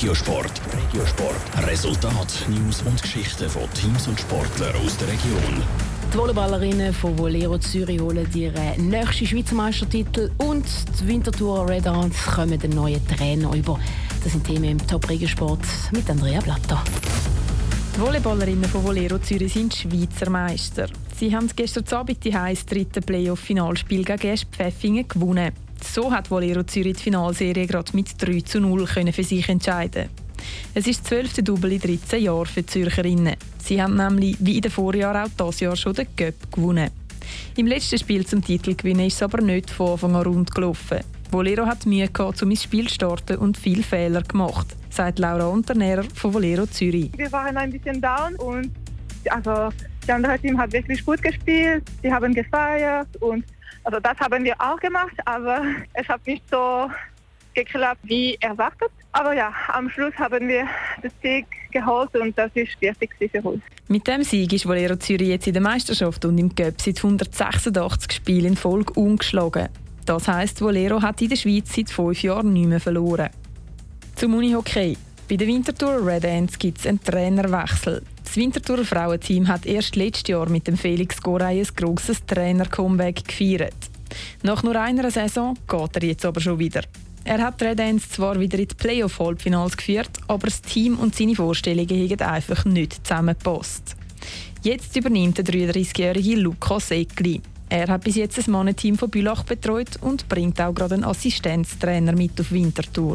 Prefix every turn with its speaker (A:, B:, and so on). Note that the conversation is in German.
A: Regiosport. Regiosport. Resultat, News und Geschichten von Teams und Sportlern aus der Region.
B: Die Volleyballerinnen von Volero Zürich holen ihren nächsten Schweizer Meistertitel und die Winterthur Red Ants kommen den neuen Trainer über. Das sind Themen im Top Regiosport mit Andrea Blatter.
C: Die Volleyballerinnen von Volero Zürich sind Schweizer Meister. Sie haben gestern Abend die das dritte Playoff-Finalspiel gegen Pfäffingen gewonnen. So hat Volero Zürich die Finalserie gerade mit 3 zu 0 können für sich entscheiden. Es ist das zwölfte Double in 13 Jahren für die Zürcherinnen. Sie haben nämlich wie in den Vorjahren auch dieses Jahr schon den Cup gewonnen. Im letzten Spiel zum Titel gewinnen ist es aber nicht von Anfang an rund gelaufen. Volero hat Mühe gehabt, um ins Spiel zu starten und viele Fehler gemacht, sagt Laura Unternährer von Volero Zürich.
D: Wir waren ein bisschen down und also, das andere Team hat wirklich gut gespielt. Sie haben gefeiert und also das haben wir auch gemacht, aber es hat nicht so geklappt wie erwartet. Aber ja, am Schluss haben wir den Sieg geholt und das ist wichtig für uns.
C: Mit dem Sieg ist Volero Zürich jetzt in der Meisterschaft und im Cup seit 186 Spielen in Folge ungeschlagen. Das heisst, Volero hat in der Schweiz seit fünf Jahren nicht mehr verloren. Zum Unihockey. Bei der Winterthur Red Ants gibt es einen Trainerwechsel. Das Winterthur Frauenteam hat erst letztes Jahr mit dem Felix Gorey ein grosses Trainer-Comeback gefeiert. Nach nur einer Saison geht er jetzt aber schon wieder. Er hat die Red Ants zwar wieder in die Playoff-Halbfinals geführt, aber das Team und seine Vorstellungen haben einfach nicht zusammengepasst. Jetzt übernimmt der 33-jährige Lukas Eckli. Er hat bis jetzt ein Mannenteam von Bülach betreut und bringt auch gerade einen Assistenztrainer mit auf Winterthur.